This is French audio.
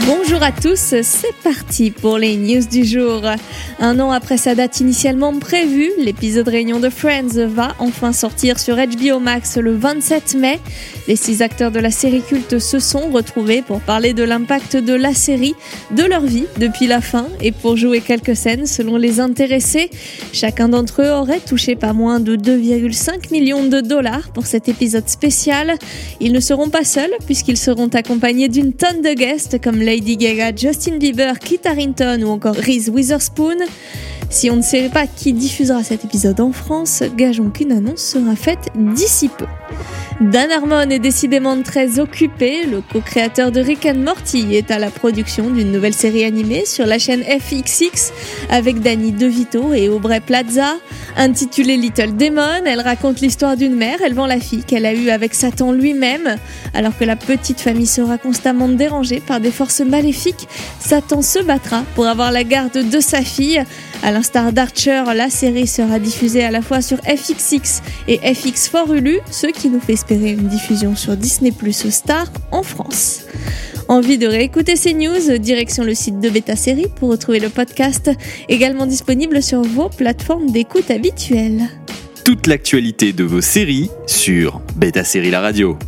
Bonjour à tous, c'est parti pour les news du jour. Un an après sa date initialement prévue, l'épisode Réunion de Friends va enfin sortir sur HBO Max le 27 mai. Les six acteurs de la série culte se sont retrouvés pour parler de l'impact de la série, de leur vie depuis la fin et pour jouer quelques scènes selon les intéressés. Chacun d'entre eux aurait touché pas moins de 2,5 millions de dollars pour cet épisode spécial. Ils ne seront pas seuls puisqu'ils seront accompagnés d'une tonne de guests comme Lady Gaga, Justin Bieber, Kit Harington ou encore Reese Witherspoon. Si on ne sait pas qui diffusera cet épisode en France, gageons qu'une annonce sera faite d'ici peu. Dan Harmon est décidément très occupé. Le co-créateur de Rick and Morty est à la production d'une nouvelle série animée sur la chaîne FXX avec Danny DeVito et Aubrey Plaza. Intitulée Little Demon, elle raconte l'histoire d'une mère élevant la fille qu'elle a eue avec Satan lui-même. Alors que la petite famille sera constamment dérangée par des forces maléfiques, Satan se battra pour avoir la garde de sa fille. À l'instar d'Archer, la série sera diffusée à la fois sur FXX et FX4 Hulu, ce qui nous fait une diffusion sur Disney Plus Star en France. Envie de réécouter ces news Direction le site de Beta Série pour retrouver le podcast, également disponible sur vos plateformes d'écoute habituelles. Toute l'actualité de vos séries sur Beta Série La Radio.